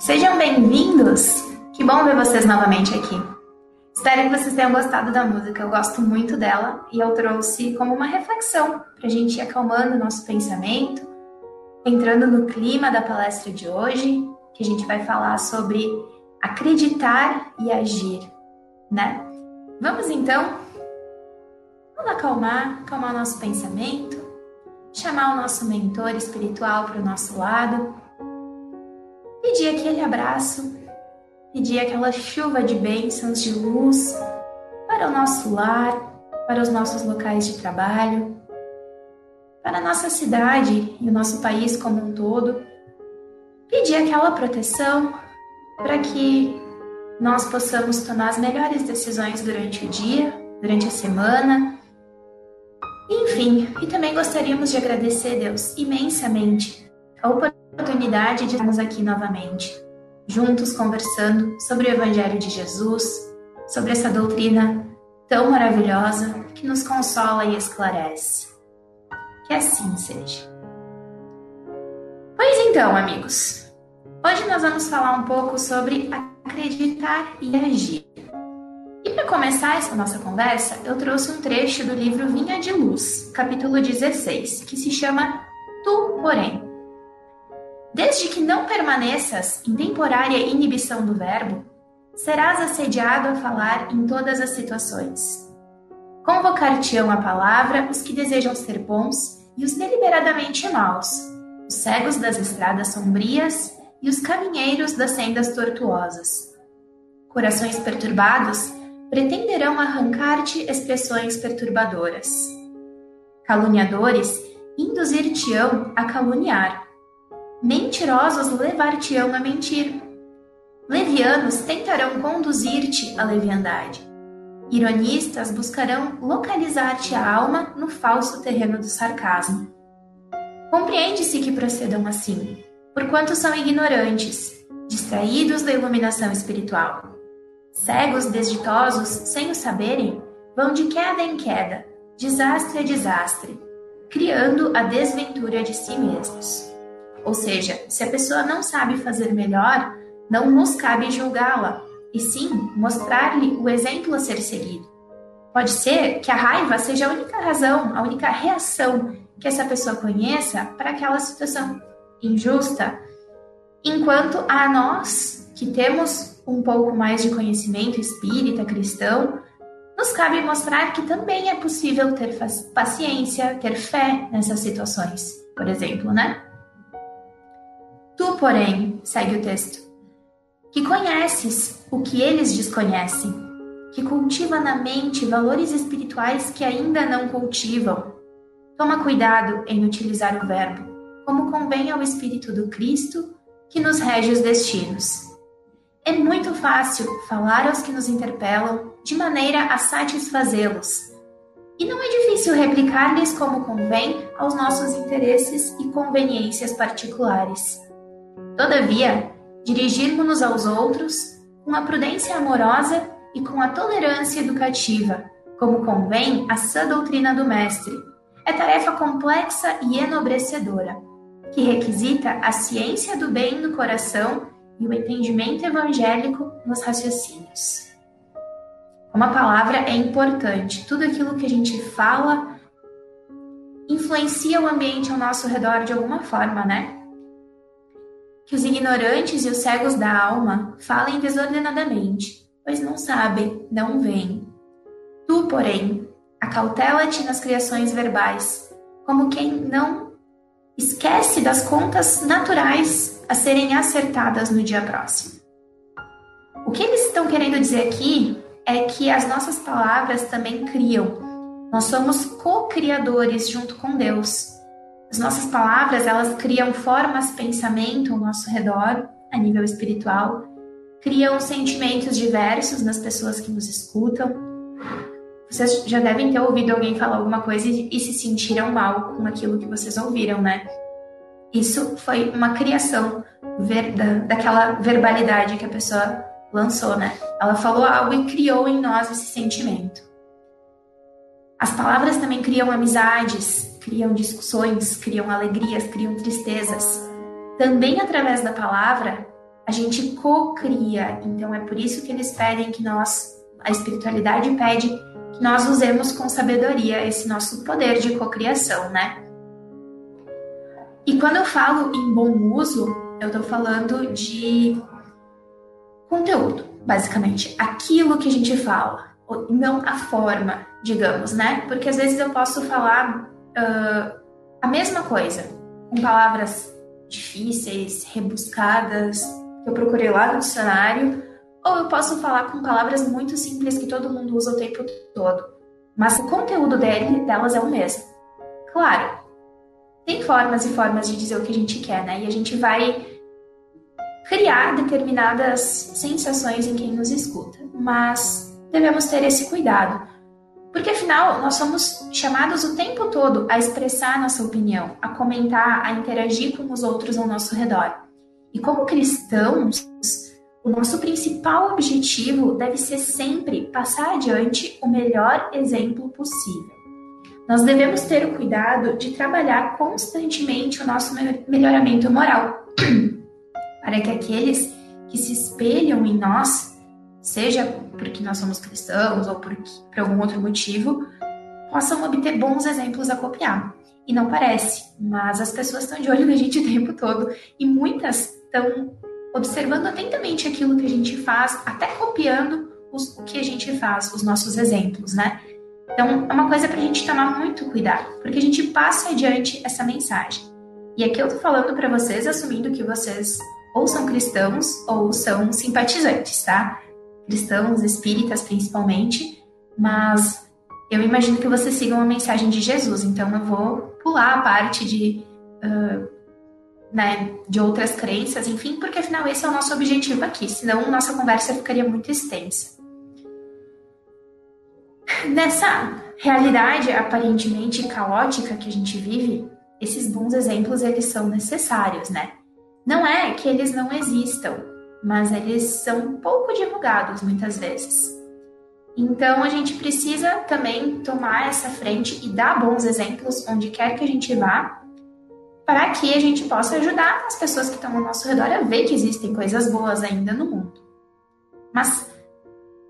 Sejam bem-vindos! Que bom ver vocês novamente aqui. Espero que vocês tenham gostado da música, eu gosto muito dela e eu trouxe como uma reflexão para a gente ir acalmando nosso pensamento, entrando no clima da palestra de hoje, que a gente vai falar sobre acreditar e agir, né? Vamos então, vamos acalmar, acalmar nosso pensamento, chamar o nosso mentor espiritual para o nosso lado pedir aquele abraço, pedir aquela chuva de bênçãos, de luz para o nosso lar, para os nossos locais de trabalho, para a nossa cidade e o nosso país como um todo. Pedir aquela proteção para que nós possamos tomar as melhores decisões durante o dia, durante a semana. Enfim, e também gostaríamos de agradecer, Deus, imensamente a oportunidade oportunidade de estarmos aqui novamente, juntos conversando sobre o Evangelho de Jesus, sobre essa doutrina tão maravilhosa que nos consola e esclarece. Que assim seja. Pois então, amigos, hoje nós vamos falar um pouco sobre acreditar e agir. E para começar essa nossa conversa, eu trouxe um trecho do livro Vinha de Luz, capítulo 16, que se chama Tu, porém. Desde que não permaneças em temporária inibição do verbo, serás assediado a falar em todas as situações. Convocar-te-ão a palavra os que desejam ser bons e os deliberadamente maus, os cegos das estradas sombrias e os caminheiros das sendas tortuosas. Corações perturbados pretenderão arrancar-te expressões perturbadoras. Caluniadores induzir-te-ão a caluniar Mentirosos levar-te-ão a mentir. Levianos tentarão conduzir-te à leviandade. Ironistas buscarão localizar-te a alma no falso terreno do sarcasmo. Compreende-se que procedam assim, porquanto são ignorantes, distraídos da iluminação espiritual. Cegos, desditosos, sem o saberem, vão de queda em queda, desastre a desastre, criando a desventura de si mesmos. Ou seja, se a pessoa não sabe fazer melhor, não nos cabe julgá-la, e sim mostrar-lhe o exemplo a ser seguido. Pode ser que a raiva seja a única razão, a única reação que essa pessoa conheça para aquela situação injusta, enquanto a nós, que temos um pouco mais de conhecimento espírita, cristão, nos cabe mostrar que também é possível ter paciência, ter fé nessas situações, por exemplo, né? Tu, porém, segue o texto, que conheces o que eles desconhecem, que cultiva na mente valores espirituais que ainda não cultivam. Toma cuidado em utilizar o verbo, como convém ao Espírito do Cristo que nos rege os destinos. É muito fácil falar aos que nos interpelam de maneira a satisfazê-los. E não é difícil replicar-lhes como convém aos nossos interesses e conveniências particulares. Todavia, dirigirmos-nos aos outros com a prudência amorosa e com a tolerância educativa, como convém à sã doutrina do Mestre, é tarefa complexa e enobrecedora, que requisita a ciência do bem no coração e o entendimento evangélico nos raciocínios. Uma palavra é importante, tudo aquilo que a gente fala influencia o ambiente ao nosso redor de alguma forma, né? Que os ignorantes e os cegos da alma falem desordenadamente, pois não sabem, não veem. Tu, porém, acautela-te nas criações verbais, como quem não esquece das contas naturais a serem acertadas no dia próximo. O que eles estão querendo dizer aqui é que as nossas palavras também criam. Nós somos co-criadores junto com Deus. As nossas palavras, elas criam formas, pensamento ao nosso redor, a nível espiritual, criam sentimentos diversos nas pessoas que nos escutam. Vocês já devem ter ouvido alguém falar alguma coisa e, se sentiram mal com aquilo que vocês ouviram, né? Isso foi uma criação ver, da, daquela verbalidade que a pessoa lançou, né? Ela falou algo e criou em nós esse sentimento. As palavras também criam amizades, criam discussões, criam alegrias, criam tristezas. Também através da palavra, a gente co-cria. Então é por isso que eles pedem que nós, a espiritualidade pede que nós usemos com sabedoria esse nosso poder de cocriação, né? E quando eu falo em bom uso, eu estou falando de conteúdo, basicamente. Aquilo que a gente fala, não a forma, digamos, né? Porque às vezes eu posso falar uh, a mesma coisa, com palavras difíceis, rebuscadas, que eu procurei lá no dicionário, ou eu posso falar com palavras muito simples que todo mundo usa o tempo todo. Mas o conteúdo dele, delas é o mesmo. Claro, tem formas e formas de dizer o que a gente quer, né? E a gente vai criar determinadas sensações em quem nos escuta, mas devemos ter esse cuidado, porque afinal nós somos chamados o tempo todo a expressar nossa opinião, a comentar, a interagir com os outros ao nosso redor. E como cristãos, o nosso principal objetivo deve ser sempre passar adiante o melhor exemplo possível. Nós devemos ter o cuidado de trabalhar constantemente o nosso melhoramento moral para que aqueles que se espelham em nós, seja porque nós somos cristãos ou por, por algum outro motivo, possam obter bons exemplos a copiar. E não parece, mas as pessoas estão de olho na gente o tempo todo e muitas estão observando atentamente aquilo que a gente faz, até copiando os, o que a gente faz, os nossos exemplos, né? Então, é uma coisa para a gente tomar muito cuidado, porque a gente passa adiante essa mensagem. E aqui eu tô falando para vocês, assumindo que vocês ou são cristãos ou são simpatizantes, tá? Cristãos, espíritas principalmente, mas eu imagino que vocês sigam a mensagem de Jesus, então eu vou pular a parte de, uh, né, de outras crenças, enfim, porque afinal esse é o nosso objetivo aqui, senão nossa conversa ficaria muito extensa. Nessa realidade aparentemente caótica que a gente vive, esses bons exemplos eles são necessários, né? Não é que eles não existam, mas eles são pouco divulgados muitas vezes. Então a gente precisa também tomar essa frente e dar bons exemplos onde quer que a gente vá, para que a gente possa ajudar as pessoas que estão ao nosso redor a ver que existem coisas boas ainda no mundo. Mas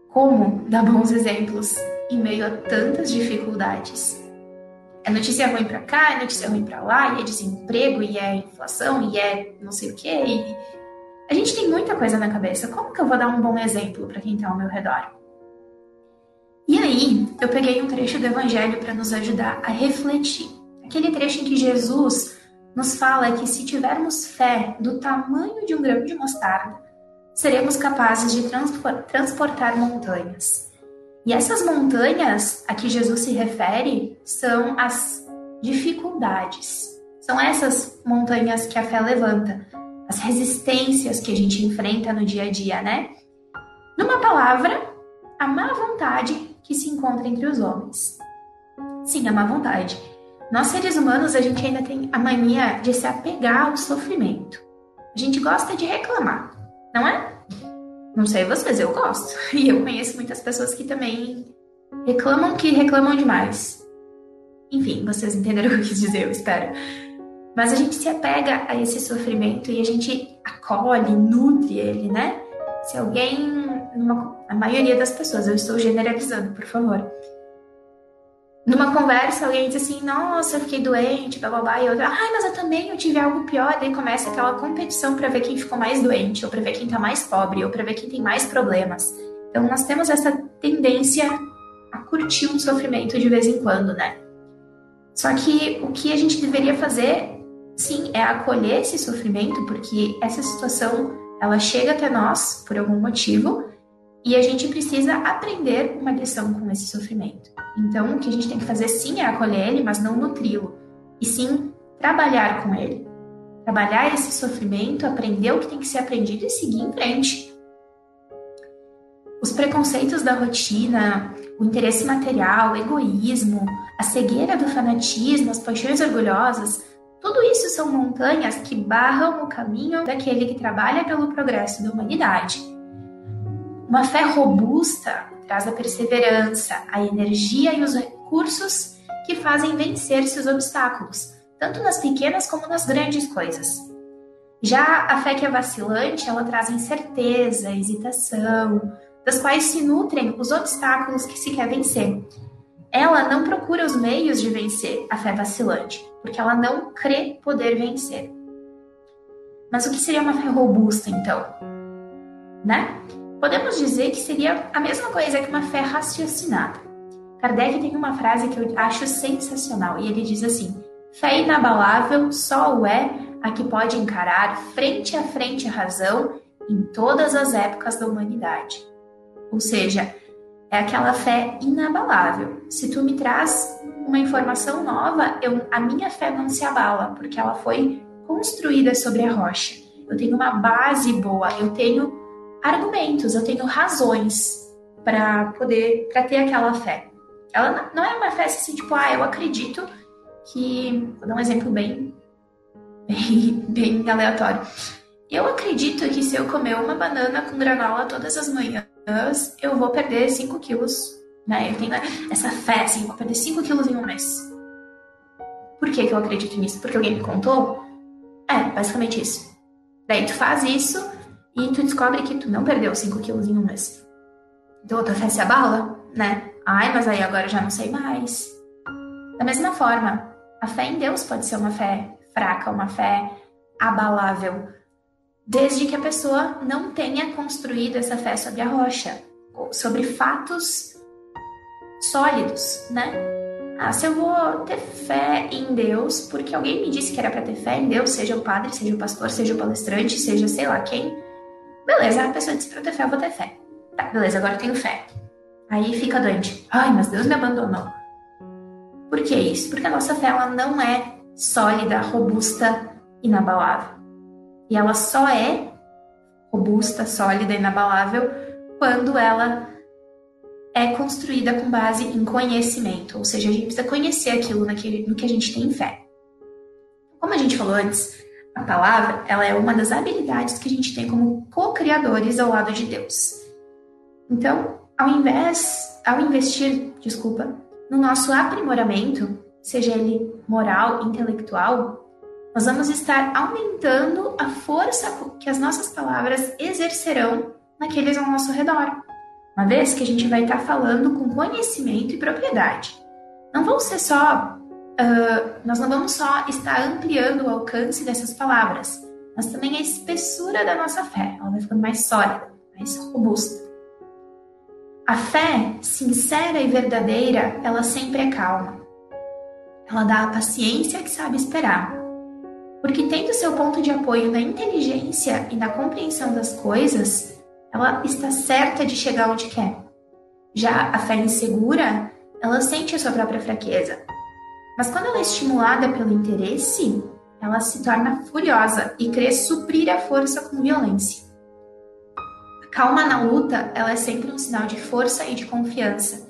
como dar bons exemplos em meio a tantas dificuldades? é notícia ruim para cá, é notícia ruim para lá, e é desemprego, e é inflação, e é não sei o quê. E... A gente tem muita coisa na cabeça. Como que eu vou dar um bom exemplo para quem está ao meu redor? E aí, eu peguei um trecho do Evangelho para nos ajudar a refletir. Aquele trecho em que Jesus nos fala que se tivermos fé do tamanho de um grão de mostarda, seremos capazes de transportar montanhas. E essas montanhas a que Jesus se refere são as dificuldades. São essas montanhas que a fé levanta, as resistências que a gente enfrenta no dia a dia, né? Numa palavra, a má vontade que se encontra entre os homens. Sim, a má vontade. Nós seres humanos, a gente ainda tem a mania de se apegar ao sofrimento. A gente gosta de reclamar, não é? Não sei vocês, eu gosto. E eu conheço muitas pessoas que também reclamam que reclamam demais. Enfim, vocês entenderam o que eu quis dizer, eu espero. Mas a gente se apega a esse sofrimento e a gente acolhe, nutre ele, né? Se alguém, numa, a maioria das pessoas, eu estou generalizando, por favor. numa conversa alguém diz assim, nossa, eu fiquei doente, blá blá blá, e outra, ai, mas eu também eu tive algo pior, daí começa aquela competição para ver quem ficou mais doente, ou para ver quem tá mais pobre, ou para ver quem tem mais problemas. Então nós temos essa tendência a curtir um sofrimento de vez em quando, né? Só que o que a gente deveria fazer, sim, é acolher esse sofrimento, porque essa situação ela chega até nós por algum motivo e a gente precisa aprender uma lição com esse sofrimento. Então, o que a gente tem que fazer sim é acolher ele, mas não nutri-lo, e sim trabalhar com ele. Trabalhar esse sofrimento, aprender o que tem que ser aprendido e seguir em frente. Os preconceitos da rotina, o interesse material, o egoísmo, a cegueira do fanatismo, as paixões orgulhosas, tudo isso são montanhas que barram o caminho daquele que trabalha pelo progresso da humanidade. Uma fé robusta traz a perseverança, a energia e os recursos que fazem vencer-se os obstáculos, tanto nas pequenas como nas grandes coisas. Já a fé que é vacilante, ela traz incerteza, hesitação, das quais se nutrem os obstáculos que se quer vencer. Ela não procura os meios de vencer a fé vacilante, porque ela não crê poder vencer. Mas o que seria uma fé robusta, então? Né? Podemos dizer que seria a mesma coisa que uma fé raciocinada. Kardec tem uma frase que eu acho sensacional e ele diz assim: Fé inabalável só o é a que pode encarar frente a frente a razão em todas as épocas da humanidade. Ou seja, é aquela fé inabalável. Se tu me traz uma informação nova, eu, a minha fé não se abala, porque ela foi construída sobre a rocha. Eu tenho uma base boa, eu tenho argumentos, eu tenho razões para poder, para ter aquela fé. Ela não é uma fé assim, tipo, ah, eu acredito que. Vou dar um exemplo bem, bem, bem aleatório. Eu acredito que se eu comer uma banana com granola todas as manhãs, eu vou perder 5 quilos. Né? Eu tenho essa fé, assim, vou perder 5 quilos em um mês. Por que, que eu acredito nisso? Porque alguém me contou? É, basicamente isso. Daí tu faz isso e tu descobre que tu não perdeu 5 quilos em um mês. Então a tua fé se abala, né? Ai, mas aí agora eu já não sei mais. Da mesma forma, a fé em Deus pode ser uma fé fraca, uma fé abalável, desde que a pessoa não tenha construído essa fé sobre a rocha, sobre fatos sólidos, né? Ah, se eu vou ter fé em Deus, porque alguém me disse que era para ter fé em Deus, seja o padre, seja o pastor, seja o palestrante, seja sei lá quem, Beleza, a pessoa disse pra eu ter fé, eu vou ter fé. Tá, beleza, agora eu tenho fé. Aí fica doente. Ai, mas Deus me abandonou. Por que isso? Porque a nossa fé ela não é sólida, robusta, inabalável. E ela só é robusta, sólida, inabalável quando ela é construída com base em conhecimento, ou seja, a gente precisa conhecer aquilo no que, no que a gente tem fé. Como a gente falou antes, a palavra, ela é uma das habilidades que a gente tem como co-criadores ao lado de Deus. Então, ao invés, ao investir, desculpa, no nosso aprimoramento, seja ele moral, intelectual, nós vamos estar aumentando a força que as nossas palavras exercerão naqueles ao nosso redor. Uma vez que a gente vai estar falando com conhecimento e propriedade. Não vão ser só uh, nós não vamos só estar ampliando o alcance dessas palavras, mas também a espessura da nossa fé. Ela vai ficando mais sólida, mais robusta. A fé sincera e verdadeira, ela sempre é calma. Ela dá a paciência que sabe esperar. Porque tendo seu ponto de apoio na inteligência e na compreensão das coisas, ela está certa de chegar onde quer. Já a fé insegura, ela sente a sua própria fraqueza, mas quando ela é estimulada pelo interesse, ela se torna furiosa e crê suprir a força com violência. A calma na luta, ela é sempre um sinal de força e de confiança.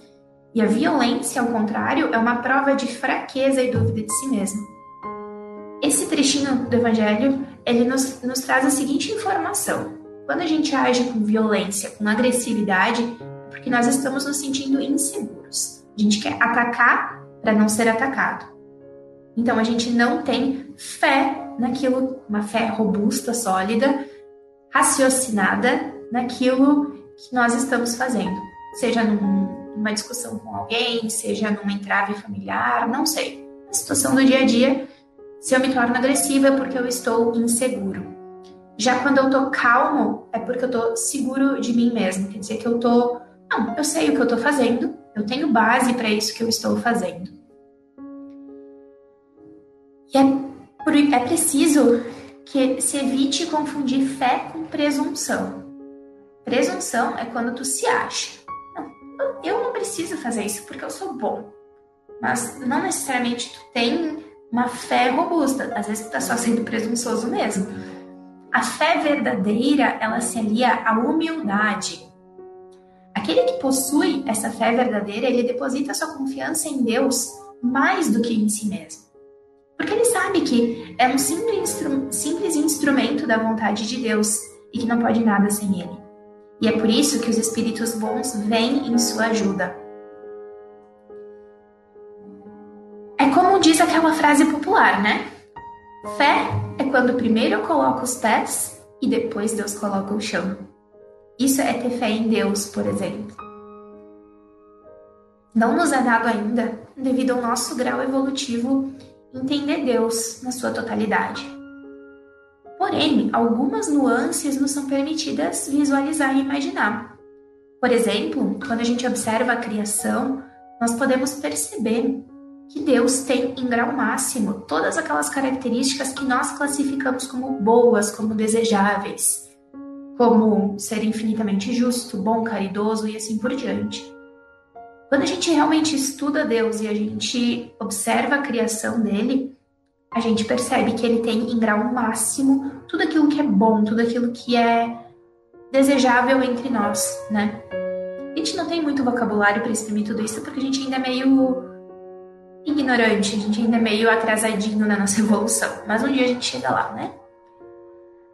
E a violência, ao contrário, é uma prova de fraqueza e dúvida de si mesmo. Esse trechinho do Evangelho, ele nos, nos traz a seguinte informação. Quando a gente age com violência, com agressividade, é porque nós estamos nos sentindo inseguros. A gente quer atacar para não ser atacado. Então a gente não tem fé naquilo, uma fé robusta, sólida, raciocinada naquilo que nós estamos fazendo, seja num, numa discussão com alguém, seja numa entrave familiar, não sei. Na situação do dia a dia, se eu me torno agressiva é porque eu estou inseguro. Já quando eu tô calmo, é porque eu tô seguro de mim mesmo. Quer dizer que eu tô. Não, eu sei o que eu tô fazendo, eu tenho base para isso que eu estou fazendo. E é, é preciso que se evite confundir fé com presunção. Presunção é quando tu se acha. Não, eu não preciso fazer isso porque eu sou bom. Mas não necessariamente tu tem uma fé robusta. Às vezes tu tá só sendo presunçoso mesmo. A fé verdadeira, ela se alia à humildade. Aquele que possui essa fé verdadeira, ele deposita sua confiança em Deus mais do que em si mesmo. Porque ele sabe que é um simples, instru simples instrumento da vontade de Deus e que não pode nada sem ele. E é por isso que os espíritos bons vêm em sua ajuda. Diz aquela frase popular, né? Fé é quando primeiro eu coloco os pés e depois Deus coloca o chão. Isso é ter fé em Deus, por exemplo. Não nos é dado ainda, devido ao nosso grau evolutivo entender Deus na sua totalidade. Porém, algumas nuances nos são permitidas visualizar e imaginar. Por exemplo, quando a gente observa a criação, nós podemos perceber que Deus tem em grau máximo todas aquelas características que nós classificamos como boas, como desejáveis, como ser infinitamente justo, bom, caridoso e assim por diante. Quando a gente realmente estuda Deus e a gente observa a criação dele, a gente percebe que ele tem em grau máximo tudo aquilo que é bom, tudo aquilo que é desejável entre nós, né? A gente não tem muito vocabulário para exprimir tudo isso porque a gente ainda é meio ignorante, a gente ainda é meio atrasadinho na nossa evolução, mas um dia a gente chega lá, né?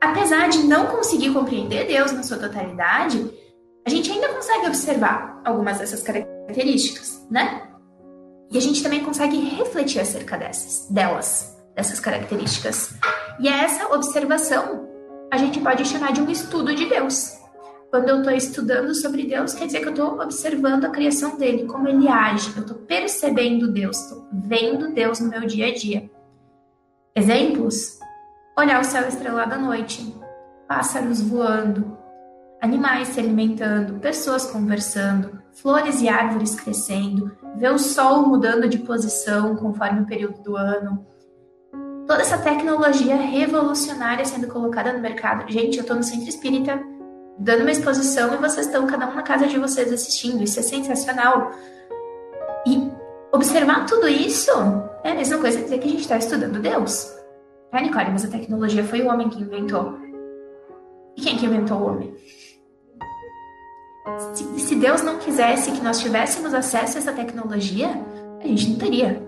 Apesar de não conseguir compreender Deus na sua totalidade, a gente ainda consegue observar algumas dessas características, né? E a gente também consegue refletir acerca dessas, delas, dessas características. E é essa observação a gente pode chamar de um estudo de Deus. Quando eu estou estudando sobre Deus, quer dizer que eu estou observando a criação dele, como ele age, eu estou percebendo Deus, estou vendo Deus no meu dia a dia. Exemplos: olhar o céu estrelado à noite, pássaros voando, animais se alimentando, pessoas conversando, flores e árvores crescendo, ver o sol mudando de posição conforme o período do ano. Toda essa tecnologia revolucionária sendo colocada no mercado. Gente, eu estou no centro espírita dando uma exposição e vocês estão cada um na casa de vocês assistindo. Isso é sensacional. E observar tudo isso é a mesma coisa que dizer que a gente está estudando Deus. Ah, Nicole, mas a tecnologia foi o homem que inventou. E quem que inventou o homem? Se, se Deus não quisesse que nós tivéssemos acesso a essa tecnologia, a gente não teria.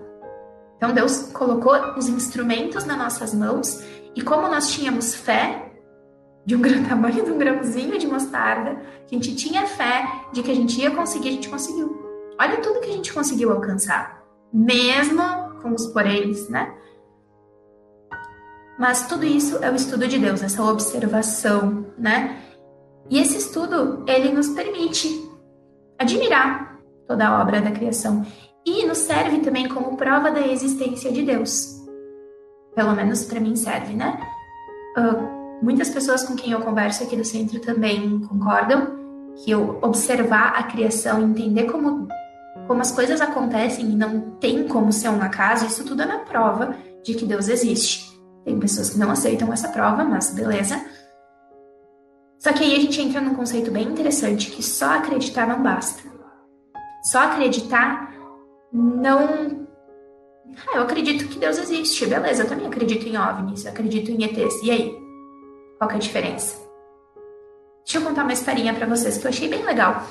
Então Deus colocou os instrumentos nas nossas mãos e como nós tínhamos fé de um grande tamanho de um grãozinho de mostarda, a gente tinha fé de que a gente ia conseguir, a gente conseguiu. Olha tudo que a gente conseguiu alcançar, mesmo com os poréns, né? Mas tudo isso é o estudo de Deus, essa observação, né? E esse estudo, ele nos permite admirar toda a obra da criação e nos serve também como prova da existência de Deus. Pelo menos para mim serve, né? Uh, muitas pessoas com quem eu converso aqui do centro também concordam que eu observar a criação, entender como, como as coisas acontecem e não tem como ser um acaso, isso tudo é na prova de que Deus existe. Tem pessoas que não aceitam essa prova, mas beleza. Só que aí a gente entra num conceito bem interessante que só acreditar não basta. Só acreditar não. Ah, eu acredito que Deus existe, beleza, eu também acredito em OVNIs, eu acredito em ETs. E aí? Qual que é a diferença? Deixa eu contar uma historinha para vocês que eu achei bem legal.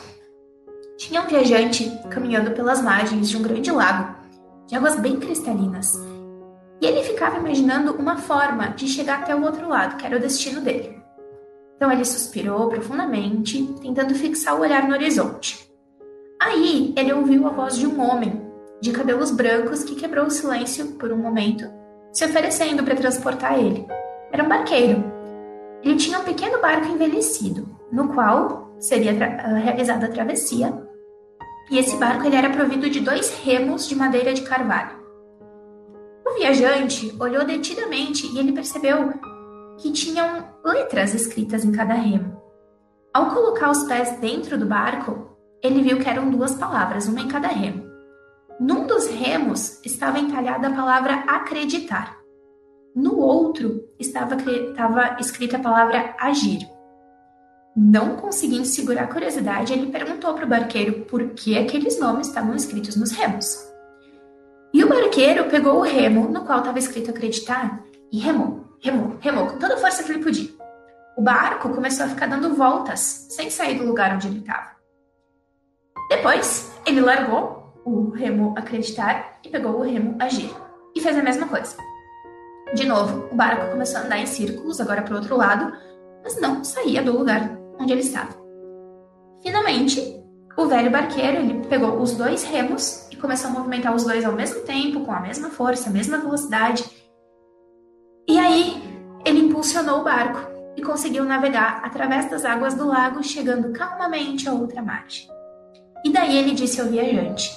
Tinha um viajante caminhando pelas margens de um grande lago, de águas bem cristalinas. E ele ficava imaginando uma forma de chegar até o outro lado, que era o destino dele. Então ele suspirou profundamente, tentando fixar o olhar no horizonte. Aí ele ouviu a voz de um homem, de cabelos brancos, que quebrou o silêncio por um momento, se oferecendo para transportar ele. Era um barqueiro. Ele tinha um pequeno barco envelhecido, no qual seria realizada a travessia, E esse barco ele era provido de dois remos de madeira de carvalho. O viajante olhou detidamente e ele percebeu que tinham letras escritas em cada remo. Ao colocar os pés dentro do barco, ele viu que eram duas palavras, uma em cada remo. Num dos remos estava entalhada a palavra acreditar. No outro estava, estava escrita a palavra agir. Não conseguindo segurar a curiosidade, ele perguntou para o barqueiro por que aqueles nomes estavam escritos nos remos. E o barqueiro pegou o remo no qual estava escrito acreditar e remou, remou, remou com toda a força que ele podia. O barco começou a ficar dando voltas, sem sair do lugar onde ele estava. Depois, ele largou o remo acreditar e pegou o remo agir e fez a mesma coisa. De novo, o barco começou a andar em círculos, agora para o outro lado, mas não saía do lugar onde ele estava. Finalmente, o velho barqueiro ele pegou os dois remos e começou a movimentar os dois ao mesmo tempo, com a mesma força, a mesma velocidade. E aí, ele impulsionou o barco e conseguiu navegar através das águas do lago, chegando calmamente a outra margem. E daí ele disse ao viajante: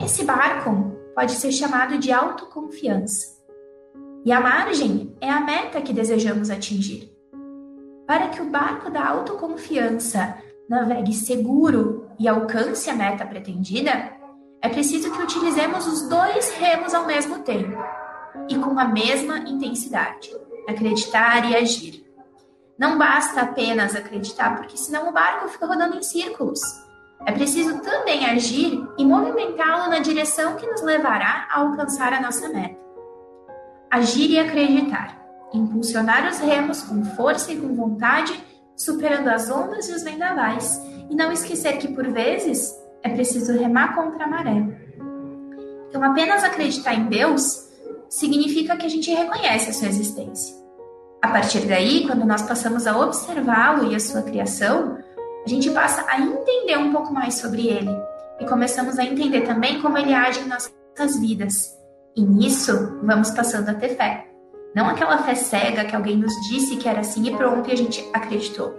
Esse barco pode ser chamado de autoconfiança. E a margem é a meta que desejamos atingir. Para que o barco da autoconfiança navegue seguro e alcance a meta pretendida, é preciso que utilizemos os dois remos ao mesmo tempo e com a mesma intensidade, acreditar e agir. Não basta apenas acreditar, porque senão o barco fica rodando em círculos. É preciso também agir e movimentá-lo na direção que nos levará a alcançar a nossa meta. Agir e acreditar impulsionar os remos com força e com vontade, superando as ondas e os vendavais, e não esquecer que por vezes é preciso remar contra a maré. Então, apenas acreditar em Deus significa que a gente reconhece a sua existência. A partir daí, quando nós passamos a observá-lo e a sua criação, a gente passa a entender um pouco mais sobre ele e começamos a entender também como ele age em nossas vidas. E nisso, vamos passando a ter fé. Não aquela fé cega que alguém nos disse que era assim e pronto e a gente acreditou.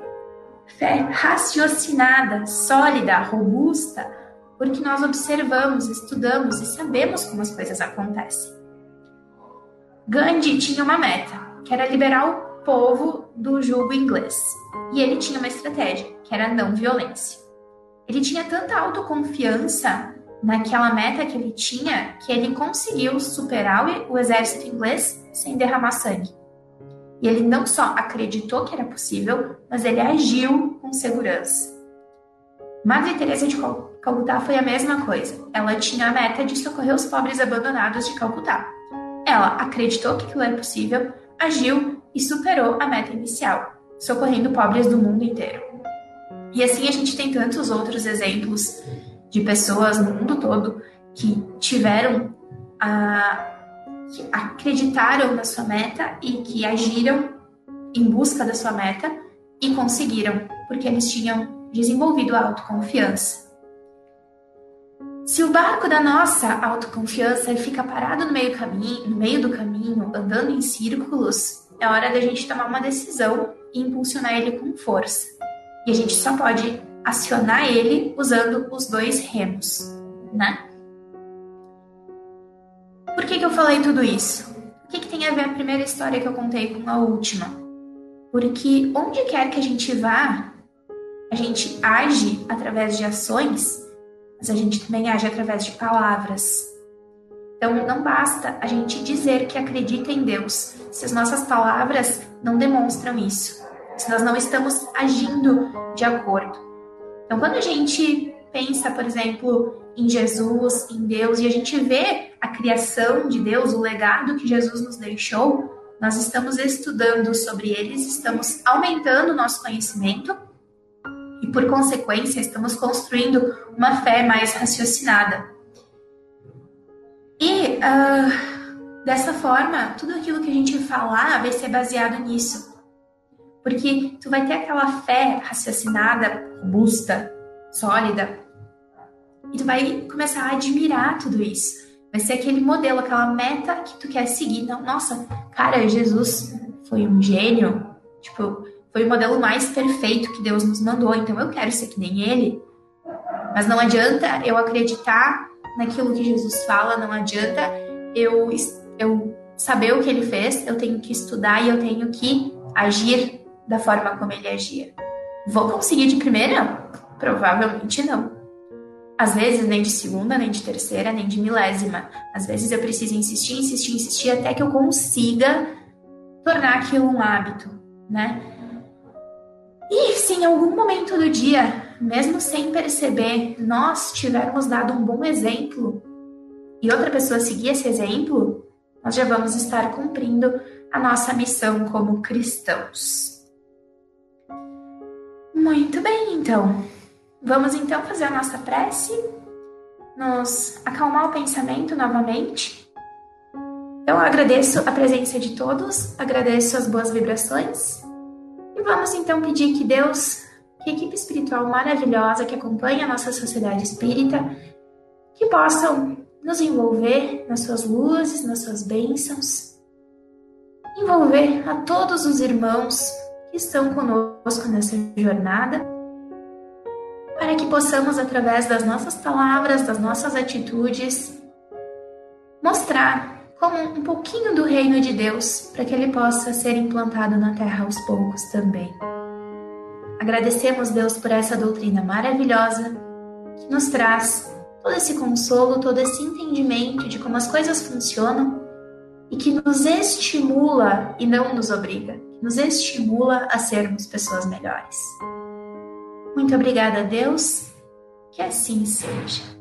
Fé raciocinada, sólida, robusta, porque nós observamos, estudamos e sabemos como as coisas acontecem. Gandhi tinha uma meta, que era liberar o povo do jugo inglês. E ele tinha uma estratégia, que era não violência. Ele tinha tanta autoconfiança naquela meta que ele tinha que ele conseguiu superar o exército inglês sem derramar sangue. E ele não só acreditou que era possível, mas ele agiu com segurança. Madre Teresa de Calcutá foi a mesma coisa. Ela tinha a meta de socorrer os pobres abandonados de Calcutá. Ela acreditou que aquilo era possível, agiu e superou a meta inicial, socorrendo pobres do mundo inteiro. E assim a gente tem tantos outros exemplos de pessoas no mundo todo que tiveram a que acreditaram na sua meta e que agiram em busca da sua meta e conseguiram, porque eles tinham desenvolvido a autoconfiança. Se o barco da nossa autoconfiança fica parado no meio, caminho, no meio do caminho, andando em círculos, é hora da gente tomar uma decisão e impulsionar ele com força. E a gente só pode acionar ele usando os dois remos, né? Por que, que eu falei tudo isso? O que, que tem a ver a primeira história que eu contei com a última? Porque onde quer que a gente vá, a gente age através de ações, mas a gente também age através de palavras. Então não basta a gente dizer que acredita em Deus se as nossas palavras não demonstram isso, se nós não estamos agindo de acordo. Então, quando a gente pensa, por exemplo, em Jesus, em Deus, e a gente vê a criação de Deus, o legado que Jesus nos deixou, nós estamos estudando sobre eles, estamos aumentando o nosso conhecimento e, por consequência, estamos construindo uma fé mais raciocinada. E uh, dessa forma, tudo aquilo que a gente falar vai ser baseado nisso. Porque tu vai ter aquela fé raciocinada, robusta, sólida, e tu vai começar a admirar tudo isso. Vai ser aquele modelo, aquela meta que tu quer seguir. Então, nossa, cara, Jesus foi um gênio. Tipo, foi o modelo mais perfeito que Deus nos mandou. Então, eu quero ser que nem ele. Mas não adianta eu acreditar naquilo que Jesus fala, não adianta eu, eu saber o que ele fez, eu tenho que estudar e eu tenho que agir da forma como ele agia. Vou conseguir de primeira? Provavelmente não. Às vezes, nem de segunda, nem de terceira, nem de milésima. Às vezes eu preciso insistir, insistir, insistir até que eu consiga tornar aquilo um hábito, né? E se em algum momento do dia, mesmo sem perceber, nós tivermos dado um bom exemplo e outra pessoa seguir esse exemplo, nós já vamos estar cumprindo a nossa missão como cristãos. Muito bem, então. Vamos então fazer a nossa prece, nos acalmar o pensamento novamente. Então, agradeço a presença de todos, agradeço as boas vibrações e vamos então pedir que Deus, que equipe espiritual maravilhosa que acompanha a nossa sociedade espírita, que possam nos envolver nas suas luzes, nas suas bênçãos, envolver a todos os irmãos que estão conosco nessa jornada para que possamos, através das nossas palavras, das nossas atitudes, mostrar como um pouquinho do reino de Deus para que ele possa ser implantado na terra aos poucos também. Agradecemos, Deus, por essa doutrina maravilhosa que nos traz todo esse consolo, todo esse entendimento de como as coisas funcionam e que nos estimula e não nos obriga, nos estimula a sermos pessoas melhores. Muito obrigada a Deus, que assim seja.